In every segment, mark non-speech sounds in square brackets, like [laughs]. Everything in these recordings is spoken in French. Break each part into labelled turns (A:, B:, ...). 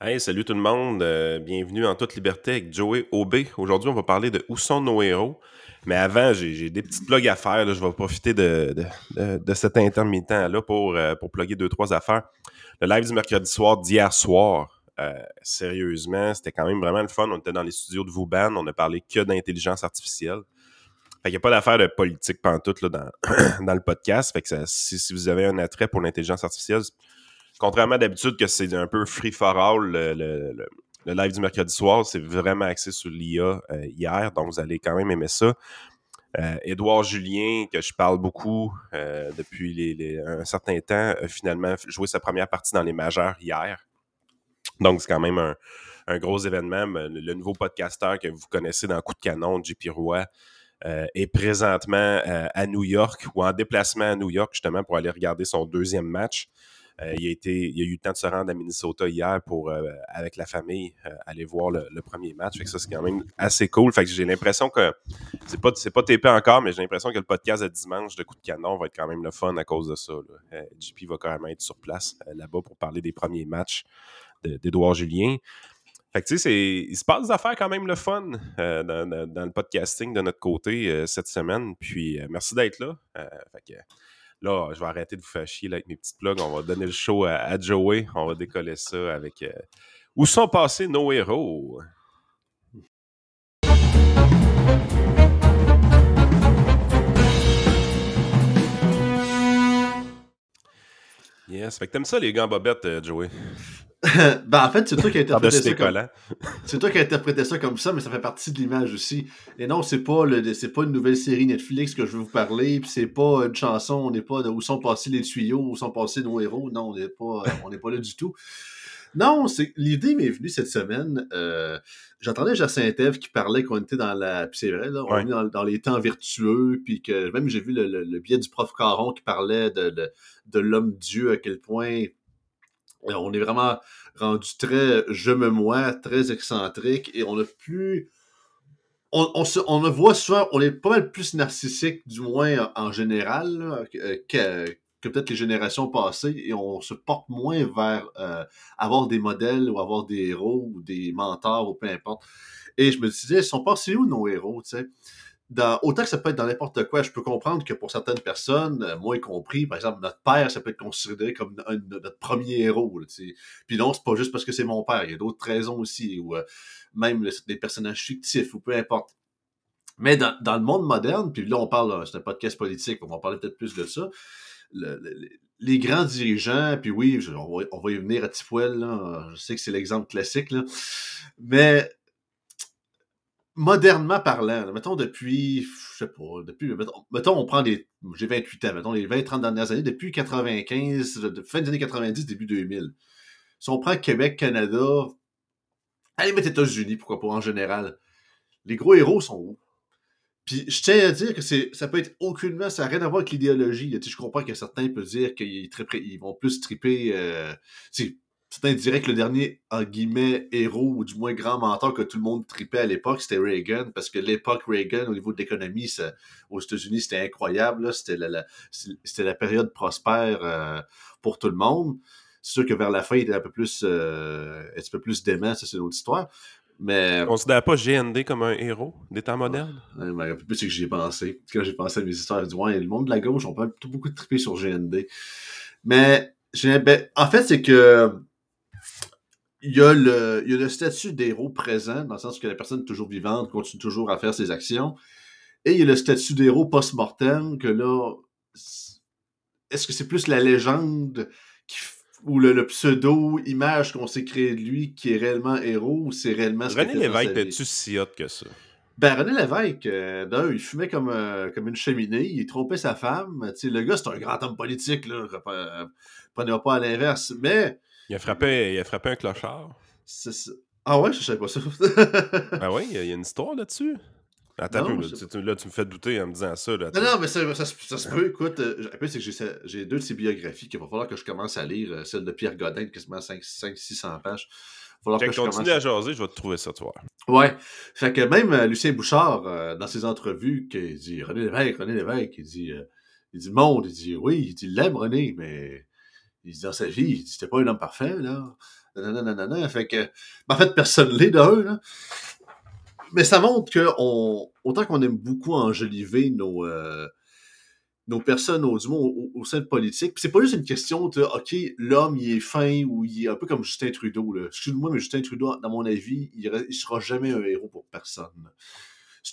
A: Hey, salut tout le monde. euh, bienvenue en toute liberté avec Joey Aubé. Aujourd'hui, on va parler de Où sont nos héros. Mais avant, j'ai des petites plugs à faire. Je vais profiter de, de- de- cet intermittent-là pour, euh, pour plugger deux, trois affaires. Le live du mercredi soir d'hier soir, euh, sérieusement, c'était quand même vraiment le fun. On était dans les studios de Vauban. On a parlé que d'intelligence artificielle. Fait n'y a pas d'affaire de politique pantoute là, dans, [clears throat] dans le podcast. Fait que si, si vous avez un attrait pour l'intelligence artificielle, contrairement d'habitude que c'est un peu free for all, le, live du mercredi soir, c'est vraiment axé sur l'IA euh, hier, donc vous allez quand même aimer ça. Euh, Édouard Julien, que je parle beaucoup euh, depuis un certain temps, a finalement joué sa première partie dans les majeurs hier. Donc, c'est quand même un, un gros événement. Le, nouveau podcasteur que vous connaissez dans Coup de canon, JP Roy, est présentement à New York ou en déplacement à New York, justement, pour aller regarder son deuxième match. Euh, il, a a eu le temps de se rendre à Minnesota hier pour, euh, avec la famille, euh, aller voir le, premier match. Fait que ça, c'est quand même assez cool. Fait que j'ai l'impression que c'est pas, c'est pas TP encore, mais j'ai l'impression que le podcast de dimanche de Coup de canon va être quand même le fun à cause de ça. JP va quand même être sur place là-bas pour parler des premiers matchs de- d'Édouard Julien. Fait que tu sais, il se passe des affaires quand même le fun dans, le podcasting de notre côté cette semaine. Puis merci d'être là. Là, je vais arrêter de vous faire avec mes petites plugs. On va donner le show à, à Joey. On va décoller ça avec euh, Où sont passés nos héros? Yes. Fait que t'aimes ça les gants bobettes, euh, Joey? [laughs]
B: ben, en fait, c'est toi qui as interprété
A: Par-dessus
B: ça comme...
A: collants.
B: C'est toi qui as interprété ça comme ça, mais ça fait partie de l'image aussi. Et non, c'est pas le... c'est pas une nouvelle série Netflix que je veux vous parler, puis c'est pas une chanson, on n'est pas de où sont passés les tuyaux, où sont passés nos héros. Non, on n'est pas, on n'est pas là du tout. Non, c'est l'idée m'est venue cette semaine. Euh, J'entendais Jacinthe Ève qui parlait qu'on était dans la. Puis c'est vrai, là, on
A: Ouais.
B: est dans, dans les temps vertueux, puis que même j'ai vu le, le, le biais du prof Caron qui parlait de, de, de l'homme-dieu, à quel point euh, on est vraiment rendu très je me moi, très excentrique, et on a plus. On, on, se, on le voit souvent, on est pas mal plus narcissique, du moins en, général, que, que- que peut-être les générations passées, et on se porte moins vers euh, avoir des modèles ou avoir des héros ou des mentors ou peu importe. Et je me disais, ils sont passés où nos héros, tu sais? Dans, autant que ça peut être dans n'importe quoi, je peux comprendre que pour certaines personnes, euh, moi y compris, par exemple, notre père, ça peut être considéré comme notre premier héros. Puis non, c'est pas juste parce que c'est mon père, il y a d'autres raisons aussi, ou euh, même des personnages fictifs, ou peu importe. Mais dans, dans le monde moderne, puis là on parle, c'est un podcast politique, on va parler peut-être plus de ça, le- le- les grands dirigeants, puis oui, on, va, on va y venir à là, je sais que c'est l'exemple classique, là, mais modernement parlant, mettons depuis, je sais pas, depuis, mettons, on prend des, j'ai 28 ans, mettons les 20-30 dernières années, depuis 95, de- fin des années 90, début 2000. Si on prend Québec, Canada, allez mettre États-Unis, pourquoi pas en général, les gros héros sont où? Puis je tiens à dire que c'est, ça peut être aucunement, ça n'a rien à voir avec l'idéologie. Je comprends que certains peuvent dire qu'ils vont plus triper. Euh, diraient que le dernier, en guillemets, héros, ou du moins grand mentor que tout le monde tripait à l'époque, c'était Reagan, parce que l'époque Reagan, au niveau de l'économie, aux États-Unis, c'était incroyable. là. C'était, la, la- c'était la période prospère euh, pour tout le monde. C'est sûr que vers la fin, il était un peu plus, euh, un petit peu plus dément, ça c'est une autre histoire. Mais
A: On considère pas GND comme un héros des temps modernes?
B: Ouais, mais un peu plus c'est que j'y ai pensé. Quand j'ai pensé à mes histoires, j'ai dit, ouais, le monde de la gauche, on peut beaucoup triper sur GND. Mais, ben, en fait, c'est que il y, a le, il y a le statut d'héros présent, dans le sens que la personne est toujours vivante, continue toujours à faire ses actions. Et il y a le statut d'héros post-mortem, que là, est-ce que c'est plus la légende qui ou le, le pseudo-image qu'on s'est créé de lui qui est réellement héros ou c'est réellement ce
A: René Lévesque,
B: vie?
A: es-tu si hot que ça?
B: Ben, René Lévesque, euh, d'un, il fumait comme, euh, comme une cheminée, il trompait sa femme. Tu sais, le gars, c'est un grand homme politique, là. euh, Prenez pas à l'inverse. Mais,
A: Il a frappé, il a frappé un clochard.
B: ça. Ah ouais, je savais pas ça.
A: Ah [laughs] oui, il y a- il y, a une histoire là-dessus. Attends
B: Non,
A: un peu, là, tu, tu- là, tu me fais douter en me disant ça. Là,
B: non, non, mais ça, ça, se- ça se peut. Écoute, euh, c'est que j'ai deux de ses biographies qu'il va falloir que je commence à lire. euh, Celle de Pierre Godin, quasiment 500-600 pages. Falloir
A: Quand
B: que je
A: continue
B: commence
A: à jaser, je vais te trouver ça, toi.
B: Ouais. Fait que même euh, Lucien Bouchard, euh, dans ses entrevues, qui dit René Lévesque, René Lévesque, il dit, il dit monde, il dit oui, il dit l'aime René, mais il dit dans sa vie, c'était pas un homme parfait, là. Fait que, ben, en fait, personne l'est d'un, là. Mais ça montre que autant qu'on aime beaucoup enjoliver nos, euh, nos personnes au, du au, sein de politique, c'est pas juste une question de OK, l'homme il est fin ou il est un peu comme Justin Trudeau. Excuse-moi, mais Justin Trudeau, dans mon avis, il, il sera jamais un héros pour personne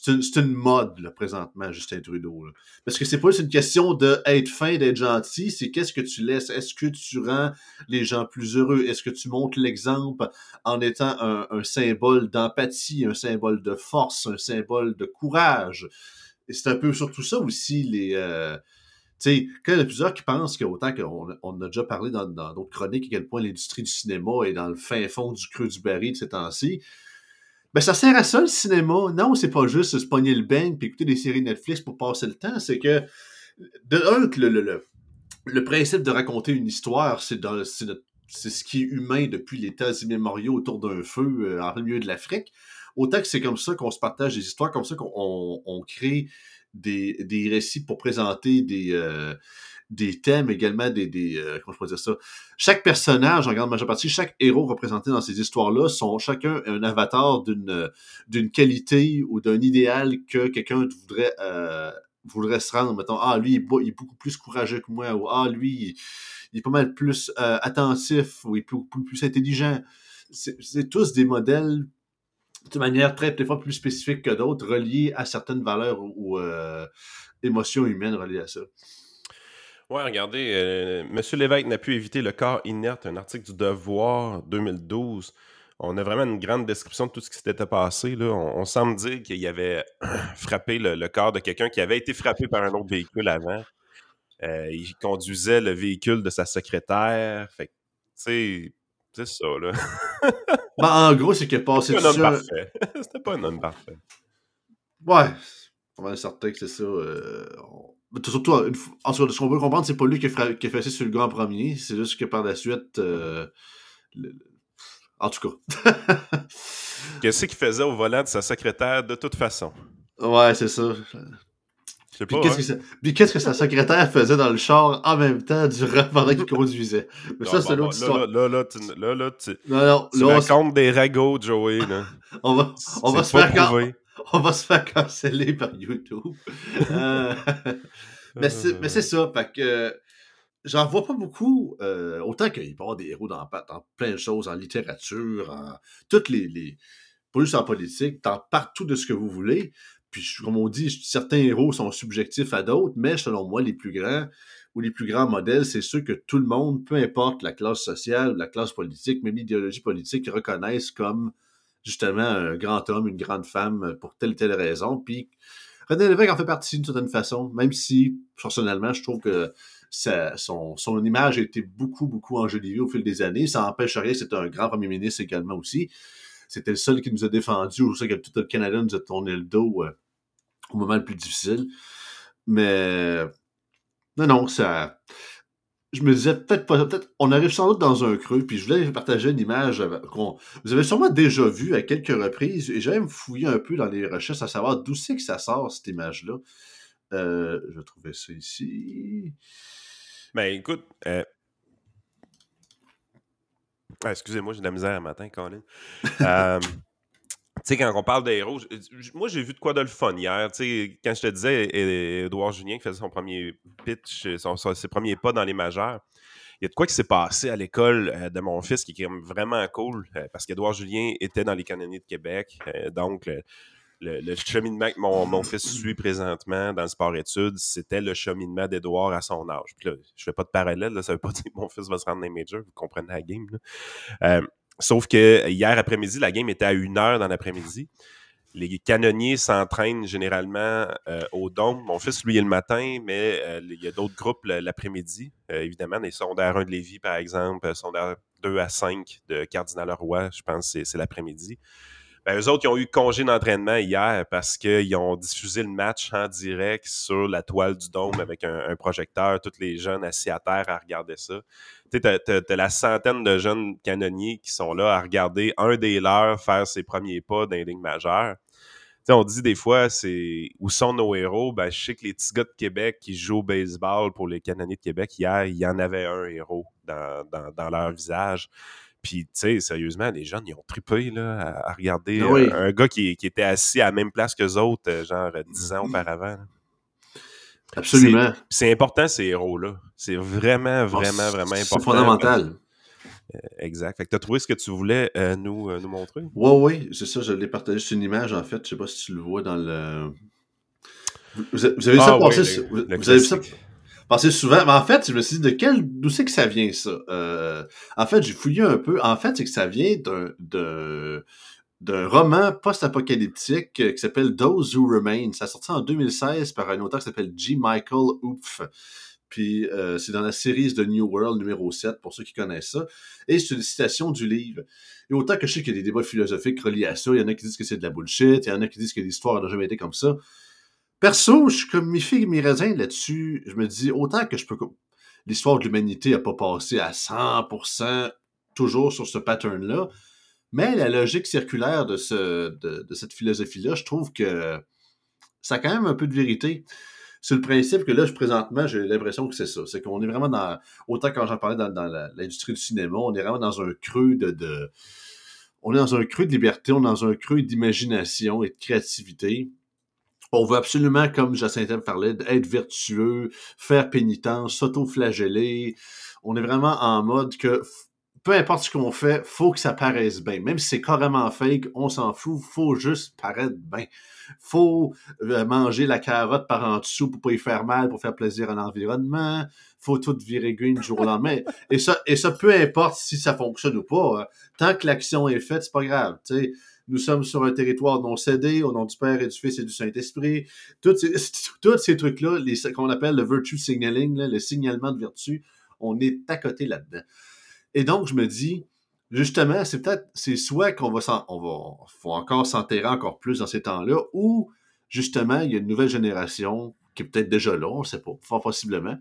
B: c'est une, mode, là, présentement, Justin Trudeau. Parce que c'est pas juste une question d'être fin, d'être gentil, c'est qu'est-ce que tu laisses? Est-ce que tu rends les gens plus heureux? Est-ce que tu montres l'exemple en étant un, symbole d'empathie, un symbole de force, un symbole de courage? Et c'est un peu surtout ça aussi, les. Euh, tu sais, quand il y a plusieurs qui pensent qu'autant qu'on on a déjà parlé dans d'autres chroniques à quel point l'industrie du cinéma est dans le fin fond du creux du baril de ces temps-ci, ben, ça sert à ça, le cinéma. Non, c'est pas juste se pogner le bang puis écouter des séries Netflix pour passer le temps. C'est que, de un, le, le, le, principe de raconter une histoire, c'est c'est ce qui est humain depuis les temps immémoriaux autour d'un feu euh, en milieu de l'Afrique. Autant que c'est comme ça qu'on se partage des histoires, comme ça qu'on on, crée des, des récits pour présenter des, euh, des thèmes, également des, des euh, comment je pourrais dire ça? Chaque personnage, en grande majeure partie, chaque héros représenté dans ces histoires-là sont chacun un avatar d'une d'une qualité ou d'un idéal que quelqu'un voudrait euh, voudrait se rendre. Mettons, ah lui il est, beaucoup plus courageux que moi ou ah lui il, est pas mal plus euh, attentif ou il est plus, plus, intelligent. C'est tous des modèles de manière très, des fois plus spécifique que d'autres, reliés à certaines valeurs ou, émotions humaines reliées à ça.
A: Ouais, regardez, euh, Monsieur Lévesque n'a pu éviter le corps inerte, un article du Devoir 2012. On a vraiment une grande description de tout ce qui s'était passé. Là. On, semble dire qu'il avait [clears throat] frappé le, corps de quelqu'un qui avait été frappé par un autre véhicule avant. Euh, il conduisait le véhicule de sa secrétaire. Fait c'est ça, là. [laughs]
B: ben, en gros, c'est qu'il a passé
A: C'était un homme parfait. [laughs] C'était pas un homme parfait.
B: Ouais, on va certain que c'est ça. Euh, Surtout, en ce qu'on veut comprendre, c'est pas lui qui a, qui a fait ça sur le grand premier, c'est juste que par la suite. Euh, en tout cas. [laughs]
A: Qu'est-ce qu'il faisait au volant de sa secrétaire de toute façon?
B: Ouais, c'est ça. Puis qu'est-ce, hein. que qu'est-ce que sa secrétaire faisait dans le char en même temps durant pendant qu'il [laughs] conduisait? Mais ça, c'est l'autre histoire.
A: Là, là, tu, là, là, tu, non, non, racontes des ragots, Joey. Là. [laughs]
B: on va, on va se faire [laughs] on va se faire canceller par YouTube. Euh, mais c'est ça, parce que j'en vois pas beaucoup. Euh, autant qu'il avoir des héros dans, plein de choses, en littérature, en toutes les, les pas juste en politique, dans partout de ce que vous voulez. Puis, comme on dit, certains héros sont subjectifs à d'autres, mais selon moi, les plus grands ou les plus grands modèles, c'est ceux que tout le monde, peu importe la classe sociale, la classe politique, même l'idéologie politique, reconnaissent comme justement un grand homme, une grande femme pour telle ou telle raison. Puis René Lévesque en fait partie d'une certaine façon, même si personnellement, je trouve que son, son, image a été beaucoup, beaucoup enjolivée au fil des années. Ça n'empêche rien, c'est un grand premier ministre également aussi. C'était le seul qui nous a défendu, je sais que tout le Canada nous a tourné le dos euh, au moment le plus difficile. Mais non, non, ça je me disais peut-être pas, peut-être on arrive sans doute dans un creux, puis je voulais partager une image qu'on vous avez sûrement déjà vu à quelques reprises, et j'aime fouiller un peu dans les recherches à savoir d'où c'est que ça sort cette image-là. Euh, je vais trouver ça ici.
A: Ben écoute, euh... ah, excusez-moi, j'ai de la misère un matin, Colin. [laughs] euh, sais, quand on parle d'héros, moi j'ai vu de quoi de le fun hier. Tu sais, quand je te disais, Edouard Julien qui faisait son premier pitch, ses premiers pas dans les majeurs, il y a de quoi qui s'est passé à l'école euh, de mon fils qui est vraiment cool, euh, parce qu'Edouard Julien était dans les canonniers de Québec. Euh, donc, le, cheminement que mon, fils suit présentement dans le sport-études, c'était le cheminement d'Edouard à son âge. Puis là, je fais pas de parallèle, là, ça veut pas dire que mon fils va se rendre dans les majors, vous comprenez la game. Sauf que hier après-midi, la game était à une heure dans l'après-midi. Les canonniers s'entraînent généralement euh, au Dôme. Mon fils, lui, est le matin, mais euh, il y a d'autres groupes l'après-midi. Euh, évidemment, les sondaires 1 de Lévis, par exemple, sondaires 2 à 5 de Cardinal-Roy, je pense c'est l'après-midi. Ben, eux autres, ils ont eu congé d'entraînement hier parce qu'ils ont diffusé le match en direct sur la toile du dôme avec un, projecteur, tous les jeunes assis à terre à regarder ça. Tu sais, t'as, la centaine de jeunes canonniers qui sont là à regarder un des leurs faire ses premiers pas dans les lignes majeures. on dit des fois, c'est où sont nos héros? Ben, je sais que les petits gars de Québec qui jouent au baseball pour les Canadiens de Québec, hier, il y en avait un héros dans, dans, leur visage. Puis, tu sais, sérieusement, les jeunes, ils ont trippé là, à, regarder ah euh, un, gars qui, qui, était assis à la même place que les autres, euh, genre dix ans auparavant.
B: Absolument.
A: C'est important, ces héros-là. C'est vraiment, vraiment, vraiment important. C'est
B: fondamental.
A: Euh, exact. Fait que tu as trouvé ce que tu voulais euh, nous, euh, nous montrer?
B: Oui, oui, c'est ça. Je l'ai partagé sur une image, en fait. Je sais pas si tu le vois dans le. Vous, avez vu ça ah passer. vous, avez vu ça passer souvent. Mais en fait, je me suis dit, de quel. D'où c'est que ça vient, ça? en fait, j'ai fouillé un peu. En fait, c'est que ça vient d'un d'un roman post-apocalyptique qui s'appelle Those Who Remain. Ça a sorti en 2016 par un auteur qui s'appelle G. Michael Oupf. Puis euh, c'est dans la série de New World numéro 7, pour ceux qui connaissent ça. Et c'est une citation du livre. Et autant que je sais qu'il y a des débats philosophiques reliés à ça, il y en a qui disent que c'est de la bullshit, il y en a qui disent que l'histoire n'a jamais été comme ça. Perso, je suis comme mi figue mi raisin là-dessus. Je me dis, autant que je peux... L'histoire de l'humanité n'a pas passé à 100% toujours sur ce pattern-là, mais la logique circulaire de, ce, de, de cette philosophie-là, je trouve que ça a quand même un peu de vérité c'est le principe que là, je, présentement, j'ai l'impression que c'est ça. C'est qu'on est vraiment dans, autant quand j'en parlais dans, l'industrie du cinéma, on est vraiment dans un creux de, on est dans un creux de liberté, on est dans un creux d'imagination et de créativité. On veut absolument, comme Jacinthe parlait, être vertueux, faire pénitence, s'auto-flageller. On est vraiment en mode que peu importe ce qu'on fait, faut que ça paraisse bien. Même si c'est carrément fake, on s'en fout, faut juste paraître bien faut euh, manger la carotte par en dessous pour pas y faire mal, pour faire plaisir à l'environnement, faut tout virer green du jour au lendemain. Et ça, et ça, peu importe si ça fonctionne ou pas, hein. tant que l'action est faite, c'est pas grave. Nous sommes sur un territoire non cédé, au nom du Père et du Fils et du Saint-Esprit. [laughs] Tous ces, trucs-là, qu'on appelle le virtue signaling, le signalement de vertu, on est à côté là-dedans. Et donc, je me dis, justement, c'est peut-être, c'est soit qu'on va on va, faut encore s'enterrer encore plus dans ces temps-là, ou justement, il y a une nouvelle génération qui est peut-être déjà là, on ne sait pas, fort possiblement,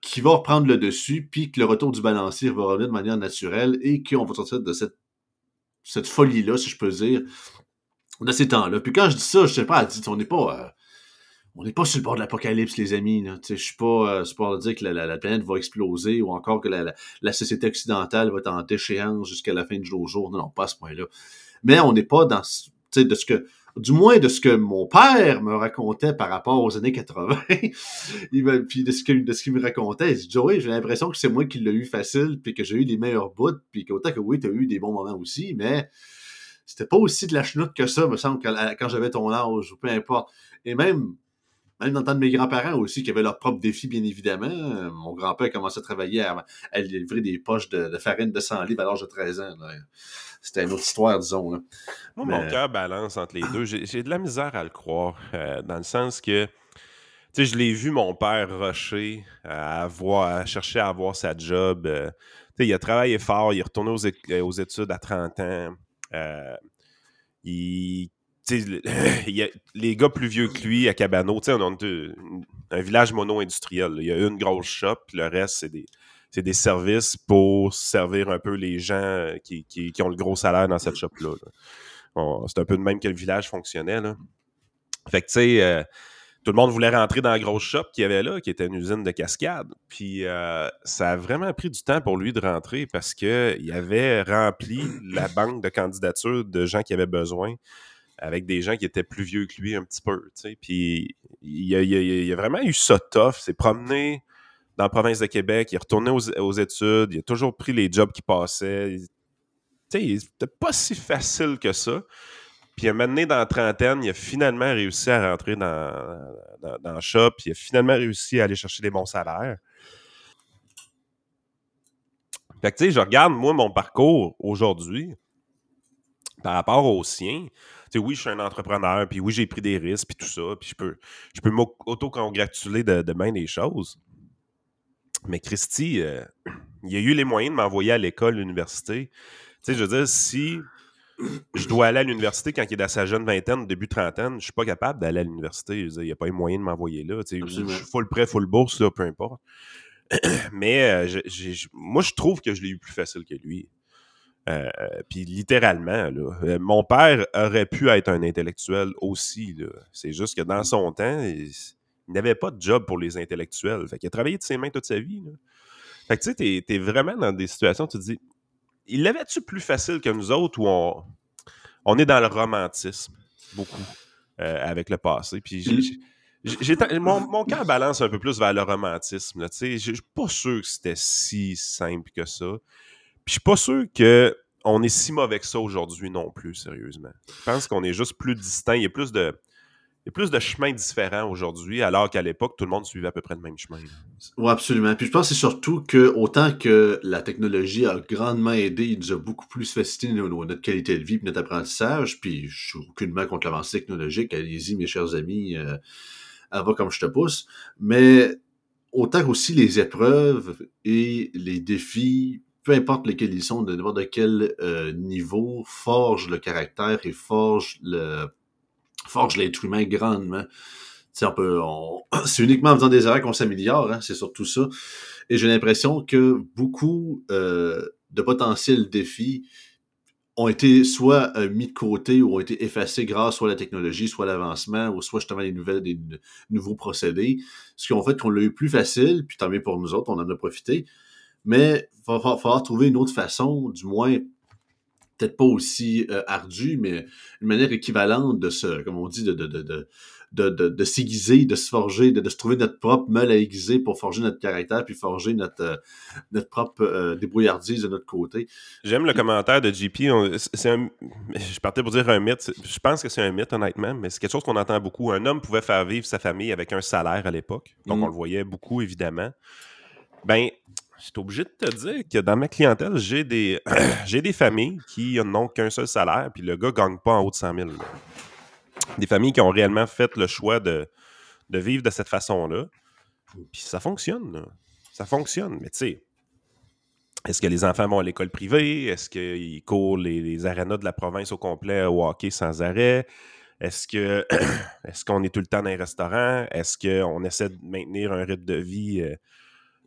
B: qui va reprendre le dessus, puis que le retour du balancier va revenir de manière naturelle et qu'on va sortir de cette, cette folie-là, si je peux dire, de ces temps-là. Puis quand je dis ça, je sais pas, on n'est pas, euh, on n'est pas sur le bord de l'apocalypse, les amis. Je suis pas euh, pour dire que la, planète va exploser ou encore que la, société occidentale va être en déchéance jusqu'à la fin du jour. jour. Non, non, pas à ce point-là. Mais on n'est pas dans de ce que du moins de ce que mon père me racontait par rapport aux années 80, [laughs] il puis de ce qu'il me racontait, il dit Joey, j'ai l'impression que c'est moi qui l'ai eu facile, puis que j'ai eu les meilleurs bouts, puis qu'autant que oui, tu eu des bons moments aussi, mais c'était pas aussi de la chenoute que ça, me semble, quand, quand j'avais ton âge, ou peu importe. Et même même dans mes grands-parents aussi, qui avaient leurs propres défis, bien évidemment. Mon grand-père a commencé à travailler à, livrer des poches de, farine de 100 livres à l'âge de 13 ans. C'était une autre histoire, disons. Moi,
A: mon cœur balance entre les deux. J'ai de la misère à le croire, euh, dans le sens que tu sais, je l'ai vu, mon père rusher à, avoir, chercher à avoir sa job. Euh, sais, il a travaillé fort, il est retourné aux, aux études à 30 ans. Euh, il [laughs] a les gars plus vieux que lui à Cabano, on a un village mono-industriel. Il y a une grosse shop, puis le reste, c'est des, des, services pour servir un peu les gens qui, qui, ont le gros salaire dans cette shop-là. c'est un peu de même que le village fonctionnait. Là. Fait que, tu sais, euh, tout le monde voulait rentrer dans la grosse shop qu'il y avait là, qui était une usine de cascade. Puis euh, ça a vraiment pris du temps pour lui de rentrer parce qu'il avait rempli [coughs] la banque de candidatures de gens qui avaient besoin avec des gens qui étaient plus vieux que lui un petit peu. Puis il a, a, vraiment eu ça tough. C'est promené dans la province de Québec, il est retourné aux, études, il a toujours pris les jobs qui passaient. C'était pas si facile que ça. Puis un moment dans la trentaine, il a finalement réussi à rentrer dans, dans, le shop, il a finalement réussi à aller chercher des bons salaires. Fait que tu sais, je regarde, moi, mon parcours aujourd'hui, par rapport au sien, oui, je suis un entrepreneur, puis oui, j'ai pris des risques, puis tout ça, puis je peux, je peux m'auto-congratuler de, de bien des choses. Mais Christy, euh, il y a eu les moyens de m'envoyer à l'école, l'université. Tu sais, je veux dire, si je dois aller à l'université quand il est dans sa jeune vingtaine, début trentaine, je suis pas capable d'aller à l'université. Il n'y a pas eu moyen de m'envoyer là. Tu sais, je suis full prêt, full bourse, là, peu importe. [clears throat] Mais euh, moi, je trouve que je l'ai eu plus facile que lui. Euh, puis littéralement, là, mon père aurait pu être un intellectuel aussi. C'est juste que dans son temps, il, n'avait pas de job pour les intellectuels. Fait a travaillé de ses mains toute sa vie. Fait que tu sais, t'es, vraiment dans des situations où tu te dis, il l'avait-tu plus facile que nous autres où on, on est dans le romantisme beaucoup avec le passé? Puis mon, mon cœur balance un peu plus vers le romantisme. Je suis pas sûr que c'était si simple que ça. Puis je suis pas sûr qu'on est si mauvais que ça aujourd'hui non plus, sérieusement. Je pense qu'on est juste plus distinct. Il y a plus de. Il y a plus de chemins différents aujourd'hui, alors qu'à l'époque, tout le monde suivait à peu près le même chemin.
B: Oui, absolument. Puis je pense c'est surtout que, autant que la technologie a grandement aidé, il nous a beaucoup plus facilité notre qualité de vie et notre apprentissage. Puis je suis aucunement contre l'avancée technologique. Allez-y, mes chers amis. Euh, va comme je te pousse. Mais autant aussi les épreuves et les défis, peu importe lesquels ils sont, de n'importe quel euh, niveau, forgent le caractère et forgent le forge l'être humain grandement. On peut, [clears throat] c'est uniquement en faisant des erreurs qu'on s'améliore, hein, c'est surtout ça. Et j'ai l'impression que beaucoup euh, de potentiels défis ont été soit euh, mis de côté ou ont été effacés grâce soit à la technologie, soit l'avancement, ou soit justement les nouvelles, des nouveaux procédés, ce qui ont fait qu'on l'a eu plus facile, puis tant mieux pour nous autres, on en a profité. Mais il va falloir trouver une autre façon, du moins peut-être pas aussi euh, ardue, mais une manière équivalente de se, comme on dit, de, de, de, de, de, s'aiguiser, de se forger, de, se trouver notre propre mal à aiguiser pour forger notre caractère, puis forger notre, euh, notre propre euh, débrouillardise de notre côté.
A: J'aime le commentaire de JP. C'est un, je partais pour dire un mythe. Je pense que c'est un mythe, honnêtement, mais c'est quelque chose qu'on entend beaucoup. Un homme pouvait faire vivre sa famille avec un salaire à l'époque. Donc, mm. on le voyait beaucoup, évidemment. Ben, je suis obligé de te dire que dans ma clientèle, j'ai des, [clears throat] familles qui n'ont qu'un seul salaire, puis le gars ne gagne pas en haut de 100 000 des familles qui ont réellement fait le choix de, vivre de cette façon-là. Puis ça fonctionne. Ça fonctionne. Mais tu sais, est-ce que les enfants vont à l'école privée? Est-ce qu'ils courent les, les de la province au complet au hockey sans arrêt? Est-ce que [clears throat] est-ce qu'on est tout le temps dans un restaurant? Est-ce qu'on essaie de maintenir un rythme de vie euh,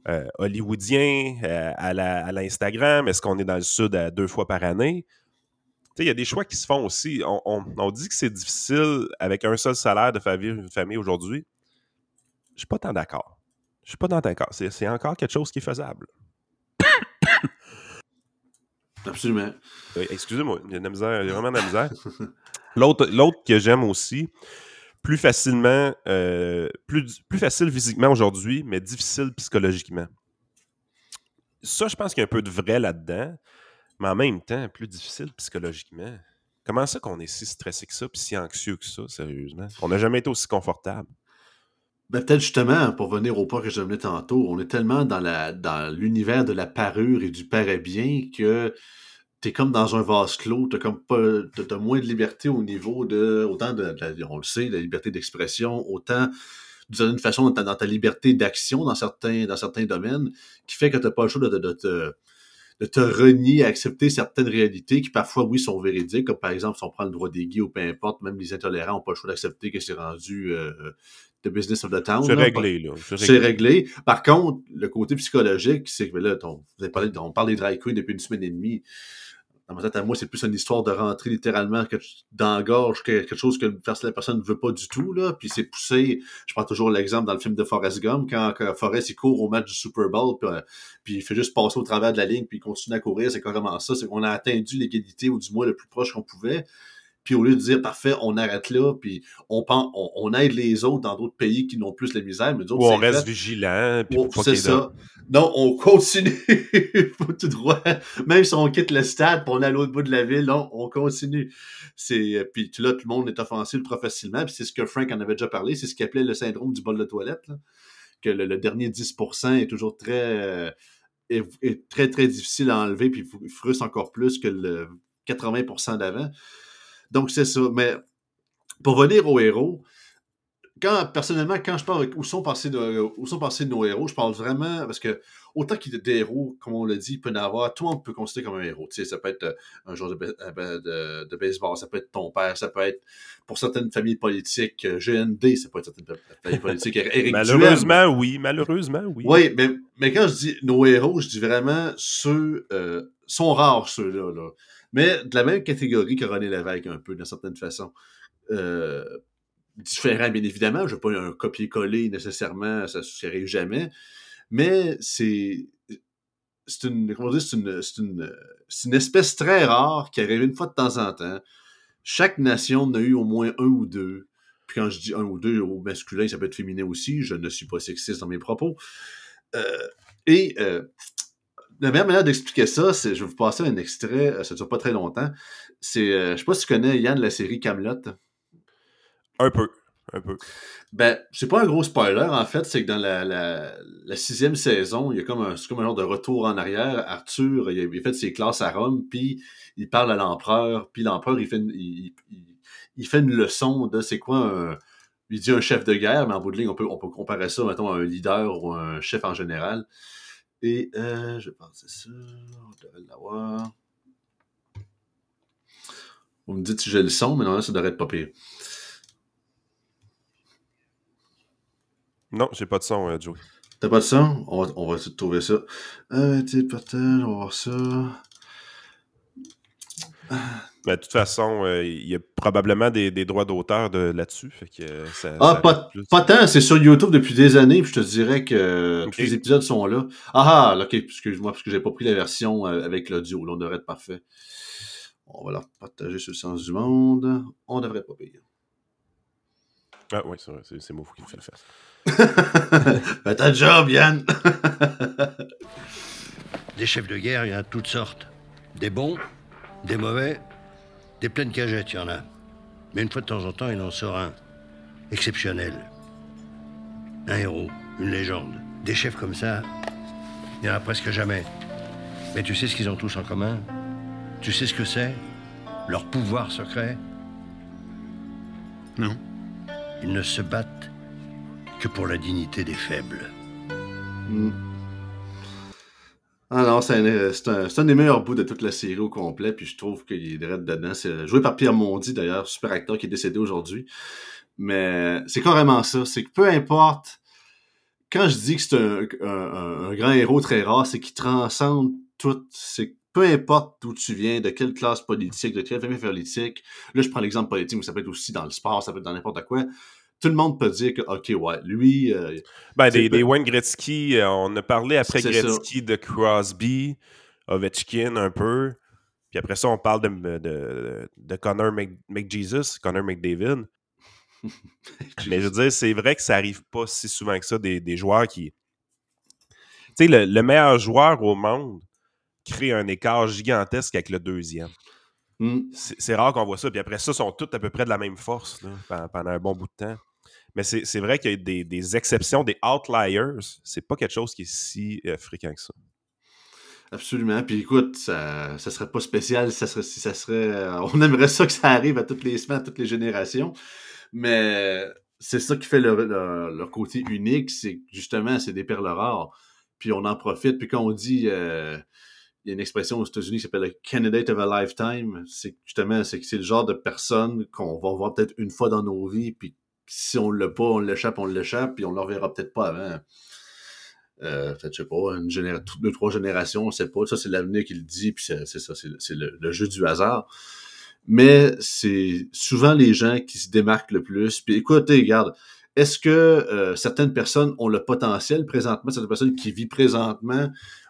A: euh, hollywoodien euh, à l'Instagram? Est-ce qu'on est dans le sud deux fois par année? il y a des choix qui se font aussi. On, dit que c'est difficile avec un seul salaire de faire vivre une famille aujourd'hui. Je suis pas tant d'accord. Je suis pas tant d'accord. C'est encore quelque chose qui est faisable.
B: Absolument.
A: Excusez-moi, il y a vraiment de la misère. [laughs] L'autre que j'aime aussi, plus facilement, euh, plus, facile physiquement aujourd'hui, mais difficile psychologiquement. Ça, je pense qu'il y a un peu de vrai là-dedans mais en même temps, plus difficile psychologiquement. Comment ça qu'on est si stressé que ça, puis si anxieux que ça, sérieusement? On n'a jamais été aussi confortable.
B: Ben, peut-être justement, pour venir au point que je menais tantôt, on est tellement dans, la, dans l'univers de la parure et du paraît-bien que t'es comme dans un vase clos, t'as comme pas, t'as, moins de liberté au niveau de, autant de, on le sait, la liberté d'expression, autant d'une façon dans ta, liberté d'action dans certains, dans certains domaines, qui fait que t'as pas le choix de, de, de de te renier à accepter certaines réalités qui parfois, oui, sont véridiques, comme par exemple, si on prend le droit des gays ou peu importe, même les intolérants n'ont pas le choix d'accepter que c'est rendu euh, the business of the town.
A: C'est réglé, là.
B: C'est réglé. Par contre, le côté psychologique, c'est que là, on, vous avez parlé, on parle des dry depuis une semaine et demie dans ma tête à moi, c'est plus une histoire de rentrer littéralement dans la gorge quelque chose que la personne ne veut pas du tout. Là. Puis c'est poussé. Je prends toujours l'exemple dans le film de Forrest Gump, quand, Forrest court au match du Super Bowl, puis, euh, puis, il fait juste passer au travers de la ligne, puis il continue à courir. C'est carrément ça. Qu'on a atteint l'égalité, ou du moins le plus proche qu'on pouvait. Puis au lieu de dire parfait, on arrête là, puis on, on, aide les autres dans d'autres pays qui n'ont plus la misère, mais
A: Ou on reste vigilant.
B: c'est ça. Non, on continue [laughs] tout droit. Même si on quitte le stade pour aller à l'autre bout de la ville, non, on continue. C'est puis là, tout le monde est offensif trop facilement. Puis c'est ce que Frank en avait déjà parlé, c'est ce qu'il appelait le syndrome du bol de toilette, que le, dernier 10% est toujours très euh, est, très très difficile à enlever, puis il frustre encore plus que le 80% d'avant. Donc, c'est ça. Mais pour venir aux héros, quand, personnellement, quand je parle où sont passés, où sont passés nos héros, je parle vraiment parce que autant qu'il y a des héros, comme on l'a dit, il peut en avoir, tout le monde peut considérer comme un héros. Tu sais, ça peut être euh, un joueur de, de, baseball, ça peut être ton père, ça peut être, pour certaines familles politiques, GND, ça peut être certaines familles politiques. Eric
A: malheureusement, oui. Malheureusement, oui.
B: Oui, mais, mais quand je dis nos héros, je dis vraiment ceux, sont rares, ceux-là. Là. Mais de la même catégorie que René Lévesque, un peu, d'une certaine façon. Euh, différent, bien évidemment. Je ne veux pas un copier-coller nécessairement, ça ne arrive jamais. Mais c'est. C'est une, comment dire, c'est une, une, une, espèce très rare qui arrive une fois de temps en temps. Chaque nation en a eu au moins un ou deux. Puis quand je dis un ou deux au masculin, ça peut être féminin aussi. Je ne suis pas sexiste dans mes propos. Euh, et euh, la meilleure manière d'expliquer ça, c'est, je vais vous passer un extrait, euh, ça ne dure pas très longtemps. C'est, euh, je sais pas si tu connais Yann de la série Camelot.
A: Un peu. Un peu.
B: Ben, c'est pas un gros spoiler, en fait, c'est que dans la, la, sixième saison, il y a comme un, comme un genre de retour en arrière. Arthur, il a, fait ses classes à Rome, puis il parle à l'empereur, puis l'empereur, il fait, une, il, fait une leçon de c'est quoi un. Il dit un chef de guerre, mais en bout de ligne, on peut, on peut comparer ça, mettons, à un leader ou un chef en général. Et euh, je pense que c'est ça, on devrait l'avoir. Vous me dites si j'ai le son, mais non, ça devrait être pas pire.
A: Non, j'ai pas de son, euh, Joey.
B: T'as pas de son? On va, on va trouver ça. Euh, partage, on va voir ça.
A: Mais de toute façon, euh, il y a probablement des, droits d'auteur de, là-dessus.
B: Euh, ah, pas, pas, tant. C'est sur YouTube depuis des années. Puis je te dirais que tous les épisodes sont là. Ah, ah ok, excuse-moi, parce que j'ai pas pris la version avec l'audio. Là, on devrait être parfait. On va leur partager sur le sens du monde. On devrait pas payer.
A: Ah oui, c'est vrai. C'est moi qui me fait le [laughs] faire.
B: ben, ta job, Yann! [laughs]
C: des chefs de guerre, il y en a toutes sortes. Des bons, des mauvais, des pleines cagettes, il y en a. Mais une fois de temps en temps, il en sort un. Exceptionnel. Un héros, une légende. Des chefs comme ça, il n'y en a presque jamais. Mais tu sais ce qu'ils ont tous en commun? Tu sais ce que c'est? Leur pouvoir secret?
B: Non.
C: Ils ne se battent que pour la dignité des faibles.
B: Hmm. Ah non, c'est un, des meilleurs bouts de toute la série au complet, puis je trouve qu'il est dedans. C'est joué par Pierre Mondy, d'ailleurs, super acteur qui est décédé aujourd'hui. Mais c'est carrément ça. C'est que peu importe. Quand je dis que c'est un, grand héros très rare, c'est qu'il transcende tout. C'est peu importe d'où tu viens, de quelle classe politique, de quelle famille politique. Là, je prends l'exemple politique, mais ça peut être aussi dans le sport, ça peut être dans n'importe quoi tout le monde peut dire que, OK, ouais, lui. Euh,
A: ben, des, des, Wayne Gretzky, euh, on a parlé après Gretzky de Crosby, Ovechkin un peu. Puis après ça, on parle de, de, de Connor McJesus, Connor McDavid. [laughs] Mais je veux dire, c'est vrai que ça arrive pas si souvent que ça, des, des joueurs qui. Tu sais, le, le, meilleur joueur au monde crée un écart gigantesque avec le deuxième. Hmm. C'est rare qu'on voit ça. Puis après ça, ils sont tous à peu près de la même force pendant un bon bout de temps. Mais c'est vrai qu'il y a des, des, exceptions, des outliers. C'est pas quelque chose qui est si euh, fréquent que ça.
B: Absolument. Puis écoute, ça, ça serait pas spécial ça serait, si ça serait. Euh, on aimerait ça que ça arrive à toutes les semaines, à toutes les générations. Mais c'est ça qui fait leur, leur, côté unique, c'est justement, c'est des perles rares. Puis on en profite. Puis quand on dit. Euh, il y a une expression aux États-Unis qui s'appelle le candidate of a lifetime. C'est justement, c'est le genre de personne qu'on va voir peut-être une fois dans nos vies, puis si on l'a pas, on l'échappe, on l'échappe, puis on ne le reverra peut-être pas avant. Euh, peut-être, je sais pas, une génération, deux, trois générations, on ne sait pas. Ça, c'est l'avenir qui le dit, puis c'est, ça, c'est, le, jeu du hasard. Mais c'est souvent les gens qui se démarquent le plus. Puis écoutez, regarde, est-ce que euh, certaines personnes ont le potentiel présentement, certaines personnes qui vivent présentement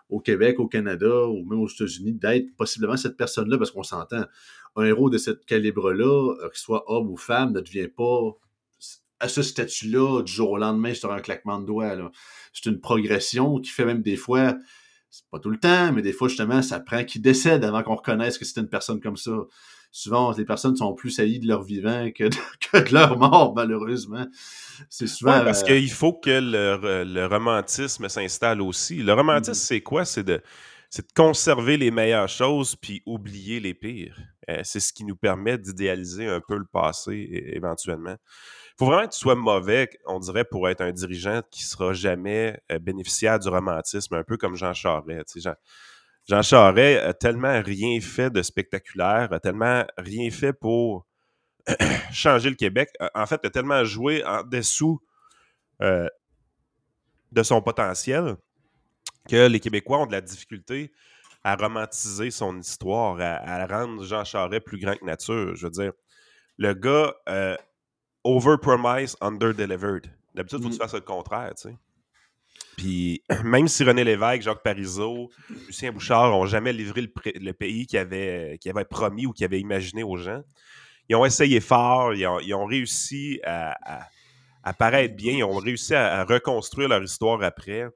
B: au Québec, au Canada ou même aux États-Unis, d'être possiblement cette personne-là, parce qu'on s'entend, un héros de ce calibre-là, euh, qu'il soit homme ou femme, ne devient pas à ce statut-là du jour au lendemain sur un claquement de doigts. C'est une progression qui fait même des fois, c'est pas tout le temps, mais des fois justement, ça prend qu'il décède avant qu'on reconnaisse que c'est une personne comme ça. Souvent, les personnes sont plus saillies de leur vivant que de, [laughs] leur mort, malheureusement. C'est souvent.
A: parce euh, qu'il faut que le, romantisme s'installe aussi. Le romantisme, mm. c'est quoi? C'est de c'est de conserver les meilleures choses puis oublier les pires. Euh, c'est ce qui nous permet d'idéaliser un peu le passé éventuellement. Il faut vraiment que tu sois mauvais, on dirait, pour être un dirigeant qui sera jamais euh, bénéficiaire du romantisme, un peu comme Jean Charest. Jean, Jean Charest a tellement rien fait de spectaculaire, a tellement rien fait pour [clears throat] changer le Québec. En fait, a tellement joué en dessous euh, de son potentiel que les Québécois ont de la difficulté à romantiser son histoire, à, rendre Jean Charest plus grand que nature. Je veux dire, le gars euh, over-promise, under-delivered. D'habitude, il faut que tu mm. fasses le contraire, tu sais. Puis, [clears throat] même si René Lévesque, Jacques Parizeau, Lucien Bouchard n'ont jamais livré le, pays qu'ils avaient, promis ou qu'ils avaient imaginé aux gens, ils ont essayé fort, ils ont, réussi à, paraître bien, ils ont réussi à reconstruire leur histoire après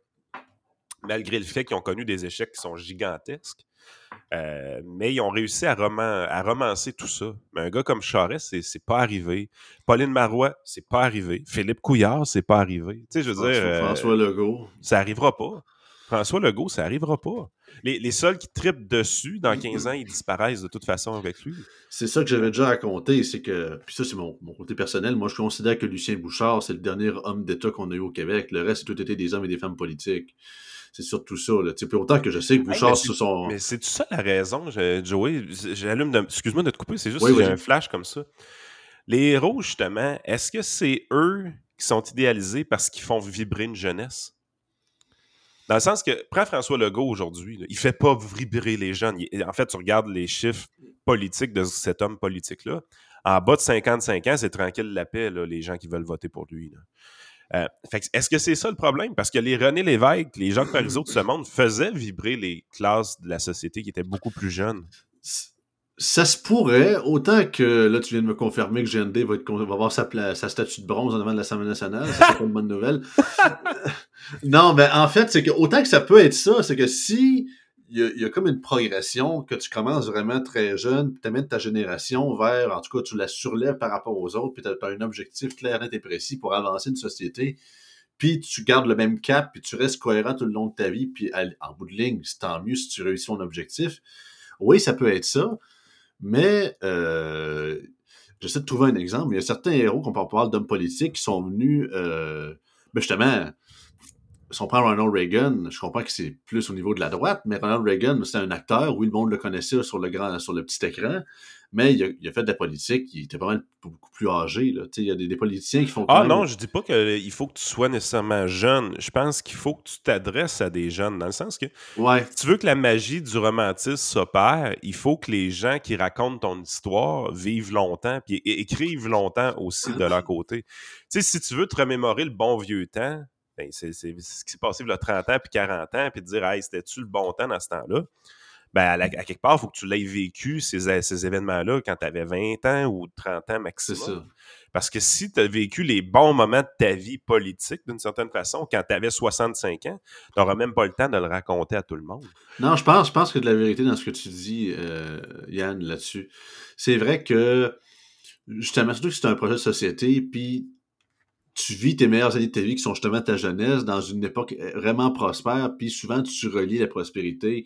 A: malgré le fait qu'ils ont connu des échecs qui sont gigantesques. Euh, mais ils ont réussi à, à romancer tout ça. Mais un gars comme Charest, c'est pas arrivé. Pauline Marois, c'est pas arrivé. Philippe Couillard, c'est pas arrivé. Tu sais, je veux
B: François,
A: dire. Euh,
B: François Legault.
A: Ça arrivera pas. François Legault, ça arrivera pas. Les, seuls qui tripent dessus, dans 15 ans, ils disparaissent de toute façon avec lui.
B: C'est ça que j'avais déjà raconté, c'est que, puis ça c'est mon, côté personnel, moi je considère que Lucien Bouchard, c'est le dernier homme d'État qu'on a eu au Québec. Le reste, c'est tout été des hommes et des femmes politiques c'est surtout ça. Là. Puis autant que je sais que Bouchard,
A: ce
B: sont.
A: Mais c'est ça la raison, Joey. J'allume. De... Excuse-moi de te couper, c'est juste que j'ai un flash comme ça. Les héros, justement, est-ce que c'est eux qui sont idéalisés parce qu'ils font vibrer une jeunesse? Dans le sens que, prends François Legault aujourd'hui, il fait pas vibrer les jeunes. en fait, tu regardes les chiffres politiques de cet homme politique-là. En bas de 55 ans, c'est tranquille la paix, les gens qui veulent voter pour lui. Euh, est-ce que c'est ça le problème? Parce que les René Lévesque, les Jacques Parizeau de ce monde faisaient vibrer les classes de la société qui étaient beaucoup plus jeunes.
B: Ça se pourrait, autant que là, tu viens de me confirmer que GND va, être, va avoir sa, sa, statue de bronze en avant de l'Assemblée nationale. Ça, c'est pas une bonne nouvelle. [laughs] non, mais en fait, c'est que autant que ça peut être ça, c'est que si il y, a, comme une progression que tu commences vraiment très jeune, puis tu amènes ta génération vers, en tout cas, tu la surlèves par rapport aux autres, puis tu as, un objectif clair, net et précis pour avancer une société, puis tu gardes le même cap, puis tu restes cohérent tout le long de ta vie, puis en bout de ligne, c'est tant mieux si tu réussis ton objectif. Oui, ça peut être ça, mais euh, j'essaie de trouver un exemple. Il y a certains héros, qu'on peut parler d'hommes politiques, qui sont venus, euh, ben justement, si on prend Ronald Reagan, je comprends que c'est plus au niveau de la droite, mais Ronald Reagan, c'est un acteur, oui, le monde le connaissait sur le grand, sur le petit écran, mais il a, fait de la politique, il était vraiment beaucoup plus âgé. Là. Il y a des, politiciens qui font.
A: Ah non, je dis pas qu'il faut que tu sois nécessairement jeune. Je pense qu'il faut que tu t'adresses à des jeunes, dans le sens que
B: ouais.
A: si tu veux que la magie du romantisme s'opère, il faut que les gens qui racontent ton histoire vivent longtemps, puis écrivent longtemps aussi de leur côté. Tu sais, si tu veux te remémorer le bon vieux temps, ben, c'est ce qui s'est passé il y a 30 ans puis 40 ans, puis de dire, hey, c'était-tu le bon temps dans ce temps-là? Ben, à, quelque part, il faut que tu l'aies vécu, ces, ces événements-là, quand tu avais 20 ans ou 30 ans maximum. Parce que si tu as vécu les bons moments de ta vie politique, d'une certaine façon, quand tu avais 65 ans, tu n'auras même pas le temps de le raconter à tout le monde.
B: Non, je pense, je pense que de la vérité dans ce que tu dis, euh, Yann, là-dessus. C'est vrai que, justement, surtout que c'est un projet de société, puis tu vis tes meilleures années de ta vie qui sont justement ta jeunesse dans une époque euh, vraiment prospère, puis souvent tu relis la prospérité.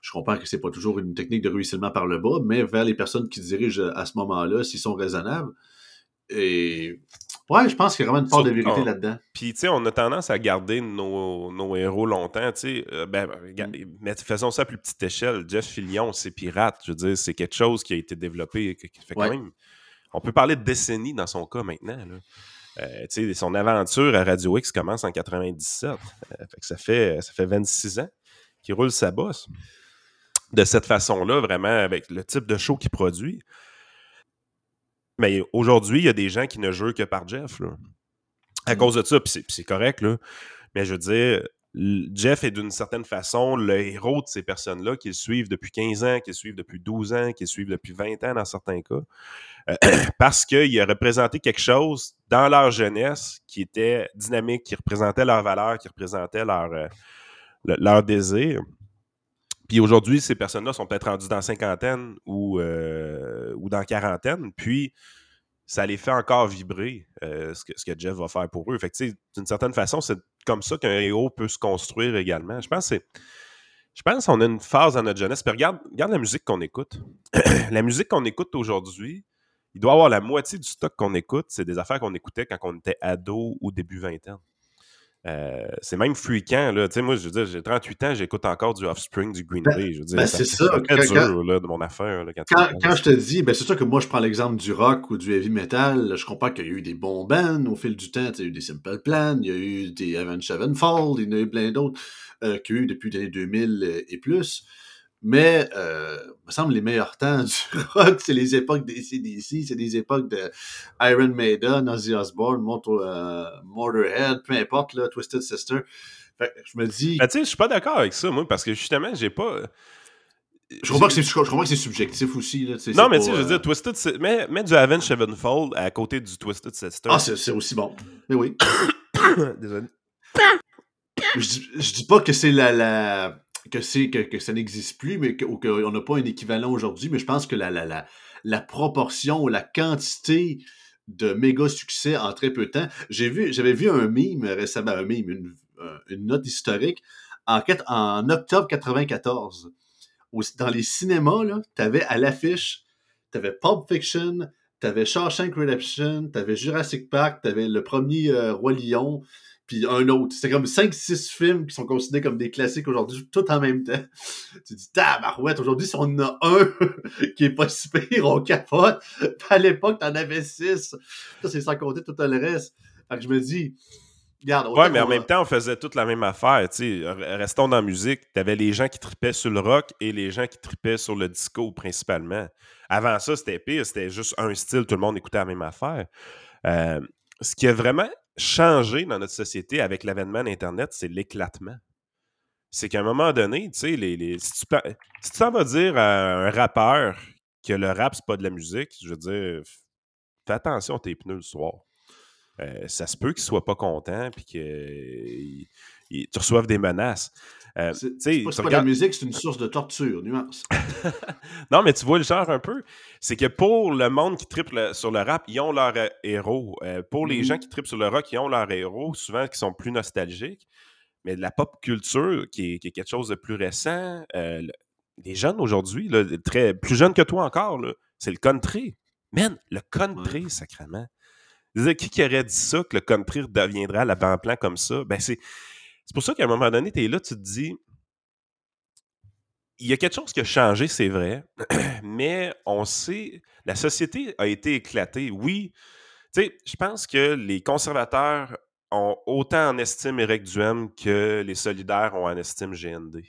B: Je comprends que c'est pas toujours une technique de ruissellement par le bas, mais vers les personnes qui dirigent à ce moment-là, s'ils sont raisonnables. Et ouais, je pense qu'il y a vraiment une part de vérité là-dedans.
A: Puis, tu sais, on a tendance à garder nos, héros longtemps, tu sais. Euh, ben, mais faisons ça à plus petite échelle. Jeff Fillion, c'est pirate. Je veux dire, c'est quelque chose qui a été développé, qui fait quand même. On peut parler de décennies dans son cas maintenant. Là. Euh, son aventure à Radio X commence en 97. Euh, ça, fait, ça fait 26 ans qu'il roule sa bosse. De cette façon-là, vraiment, avec le type de show qu'il produit. Mais aujourd'hui, il y a des gens qui ne jouent que par Jeff. À mm. cause de ça, puis c'est correct, là. Mais je veux dire, Jeff est d'une certaine façon le héros de ces personnes-là qui le suivent depuis 15 ans, qui le suivent depuis 12 ans, qui le suivent depuis 20 ans dans certains cas, euh, [clears throat] parce qu'il a représenté quelque chose dans leur jeunesse qui était dynamique, qui représentait leurs valeurs, qui représentait leur, euh. Puis aujourd'hui, ces personnes-là sont peut-être rendues dans cinquantaine ou, euh, ou dans quarantaine, puis ça les fait encore vibrer ce, que, ce, que, Jeff va faire pour eux. Fait d'une certaine façon, c'est comme ça qu'un héros peut se construire également. Je pense Je pense qu'on a une phase dans notre jeunesse. Puis regarde, regarde la musique qu'on écoute. [clears throat] la musique qu'on écoute aujourd'hui, il doit avoir la moitié du stock qu'on écoute, c'est des affaires qu'on écoutait quand on était ado ou début vingtaine. Euh, c'est même fréquent, là. Tu sais, moi, je veux dire, j'ai 38 ans, j'écoute encore du Offspring, du Green
B: Ben,
A: Day. Je veux dire,
B: ben,
A: ça-
B: c'est ça.
A: très
B: Quand-
A: dur,
B: quand-
A: là, de mon affaire. Là, quand tu
B: Quand,
A: y
B: quand
A: penses.
B: je te dis, ben c'est sûr que moi je prends l'exemple du rock ou du heavy metal, je comprends qu'il y a eu des bons bands au fil du temps. Il y a eu des Simple Plan, il y a eu des Avenged Sevenfold, il y en a eu plein d'autres euh, qu'il y a eu depuis les années 2000 et plus. Mais, euh, il me semble, les meilleurs temps [laughs] du rock, c'est les époques des CDC, c'est des époques de Iron Maiden, Ozzy Osbourne, euh, Motorhead, peu importe, là, Twisted Sister. Fait que je me dis,
A: Ben, tu sais, je suis pas d'accord avec ça, moi, parce que justement, j'ai pas.
B: je comprends que c'est je comprends que c'est subjectif aussi. Là,
A: Non, mais tu sais, je veux
B: euh,
A: dire, Twisted. Mets, mets du Avenged Sevenfold à côté du Twisted Sister.
B: Ah, c'est c'est aussi bon. Mais oui. [coughs]
A: Désolé.
B: je, je dis pas que c'est la, la que c'est que, que ça n'existe plus, mais qu'on n'a pas un équivalent aujourd'hui, mais je pense que la, la, la, la proportion ou la quantité de méga succès en très peu de temps. J'ai vu, j'avais vu un meme récemment, un meme, une, une note historique en, en octobre 94. Au- dans les cinémas, là, t'avais à l'affiche, t'avais Pulp Fiction, t'avais Shawshank Redemption, t'avais Jurassic Park, t'avais le premier euh, Roi Lion, puis un autre. C'était comme 5-6 films qui sont considérés comme des classiques aujourd'hui, tout en même temps. [laughs] Tu dis, tabarouette, aujourd'hui, si on en a un [laughs] qui est pas si pire, on capote. À l'époque, t'en avais 6. Ça, c'est sans compter tout le reste. Fait que je me dis, regarde,
A: Ouais, mais en même temps, on faisait toute la même affaire. tu sais. R- Restons dans la musique. T'avais les gens qui tripaient sur le rock et les gens qui tripaient sur le disco principalement. Avant ça, c'était pire. C'était juste un style. Tout le monde écoutait la même affaire. Euh, ce qui a vraiment changé dans notre société avec l'avènement d'Internet, c'est l'éclatement. C'est qu'à un moment donné, tu sais, les, si tu si vas dire à un rappeur que le rap, c'est pas de la musique, je veux dire, fais attention à tes pneus le soir. Euh, ça se peut qu'il soit pas content puis il- tu reçoives des menaces. Euh,
B: C'est pas, la musique, c'est une source de torture, nuance. [laughs]
A: non, mais tu vois le genre un peu. C'est que pour le monde qui tripe le- sur le rap, ils ont leur euh, héros. Euh, pour les
B: Mhm.
A: gens qui tripent sur le rock, ils ont leur héros, souvent qui sont plus nostalgiques. Mais de la pop culture, qui est, qui est quelque chose de plus récent, euh, le- les jeunes aujourd'hui, très plus jeunes que toi encore, c'est le country. Man, le country, sacrément. Qui qui aurait dit ça, que le country deviendrait à l'avant-plan comme ça? Ben, c'est, c'est pour ça qu'à un moment donné, tu es là, tu te dis, il y a quelque chose qui a changé, c'est vrai, [clears throat] mais on sait, la société a été éclatée. Oui, tu sais, je pense que les conservateurs ont autant en estime Éric Duhem que les solidaires ont en estime GND.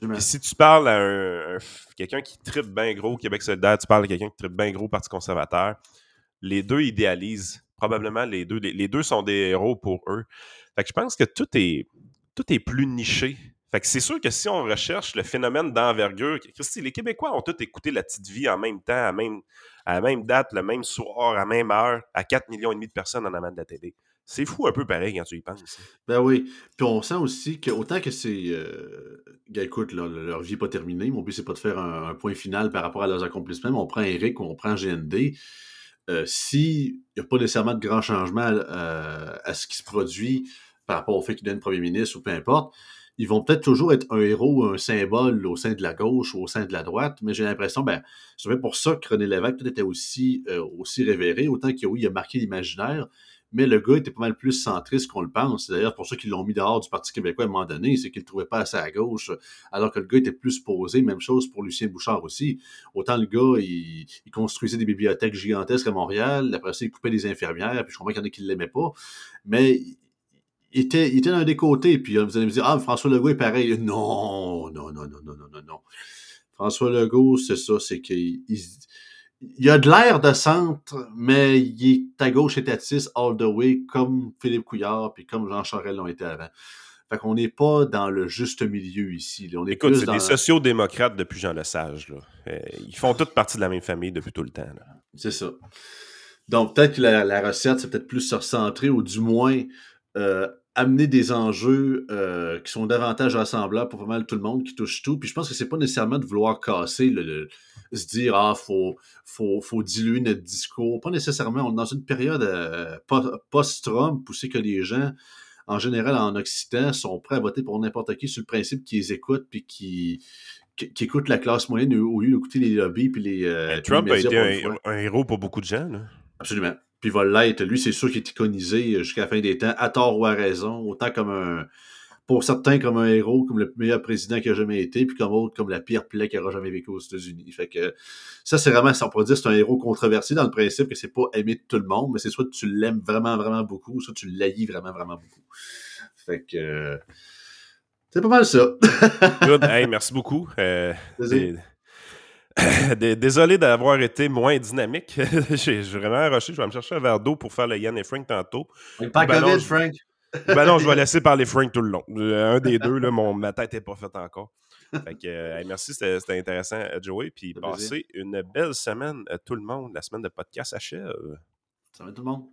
A: Puis si tu parles à un, un- quelqu'un qui tripe bien gros au Québec solidaire, tu parles à quelqu'un qui tripe bien gros Parti conservateur, les deux idéalisent. Probablement les deux. Les, les deux sont des héros pour eux. Fait que je pense que tout est, tout est plus niché. Fait que c'est sûr que si on recherche le phénomène d'envergure, Christy, les Québécois ont tous écouté La Petite Vie en même temps, à, même, à la même date, le même soir, à la même heure, à 4 millions et demi de personnes en avant de la télé. C'est fou un peu pareil quand tu y penses.
B: Ben oui. Puis on sent aussi que autant que c'est. Euh... gars, écoute, leur, leur vie n'est pas terminée. Mon but, c'est pas de faire un, un point final par rapport à leurs accomplissements, mais on prend Eric ou on prend GND. Euh, S'il n'y a pas nécessairement de grands changements euh, à ce qui se produit par rapport au fait qu'il devienne premier ministre ou peu importe, ils vont peut-être toujours être un héros un symbole au sein de la gauche ou au sein de la droite, mais j'ai l'impression, ben, c'est pour ça que René Lévesque était aussi, euh, aussi révéré, autant que oui, il a marqué l'imaginaire, mais le gars était pas mal plus centriste qu'on le pense. C'est d'ailleurs pour ça qu'ils l'ont mis dehors du Parti québécois à un moment donné, c'est qu'il ne trouvait pas assez à gauche, alors que le gars était plus posé. Même chose pour Lucien Bouchard aussi. Autant le gars, il, il construisait des bibliothèques gigantesques à Montréal, après ça, il coupait des infirmières, puis je comprends qu'il y en a qui ne l'aimaient pas, mais il était, il était d'un des côtés, puis vous allez me dire, ah, François Legault est pareil. Non, non, non, non, non, non, non, non. François Legault, c'est ça, c'est qu'il il, il a de l'air de centre, mais il est à gauche étatiste all the way, comme Philippe Couillard, puis comme Jean Charest l'ont été avant. Fait qu'on n'est pas dans le juste milieu ici. Là. On est
A: Écoute, c'est
B: dans...
A: des sociaux-démocrates depuis Jean Lesage. Là. Euh, ils font toutes partie de la même famille depuis tout le temps.
B: C'est ça. Donc, peut-être que la, la recette, c'est peut-être plus se recentrer, ou du moins euh, amener des enjeux euh, qui sont davantage rassemblables pour pas mal tout le monde, qui touche tout. Puis je pense que c'est pas nécessairement de vouloir casser, le, le- se dire, ah, faut, faut, faut diluer notre discours. Pas nécessairement. On est dans une période euh, po- post-Trump où c'est que les gens en général, en Occident, sont prêts à voter pour n'importe qui sur le principe qu'ils écoutent puis qui qui, écoutent la classe moyenne au lieu d'écouter les lobbies puis les.
A: Euh, Trump a été un, héros pour beaucoup de gens. Là.
B: Absolument. Puis il va l'être. Lui, c'est sûr qu'il est iconisé jusqu'à la fin des temps, à tort ou à raison, autant comme un. Pour certains, comme un héros, comme le meilleur président qui a jamais été, puis comme autre, comme la pire plaie qui aura jamais vécu aux États-Unis. Fait que ça, c'est vraiment, pourrait dire, c'est un héros controversé dans le principe que c'est pas aimé de tout le monde, mais c'est soit tu l'aimes vraiment, vraiment beaucoup, soit tu l'haïs vraiment, vraiment beaucoup. Fait que. C'est pas mal ça.
A: Good. Hey, merci beaucoup. Euh, [coughs] Désolé d'avoir été moins dynamique. [laughs] J'ai vraiment rushé. Je vais me chercher un verre d'eau pour faire le Yann et Frank tantôt.
B: Pas ben COVID, Frank.
A: ben non, je vais [laughs] laisser parler Frank tout le long. Un des [laughs] deux, là, mon, ma tête n'est pas faite encore. Fait que, euh, merci, c'était intéressant, euh, Joey. Puis passez une belle semaine, à tout le monde. La semaine de podcast achève.
B: Ça va tout le monde?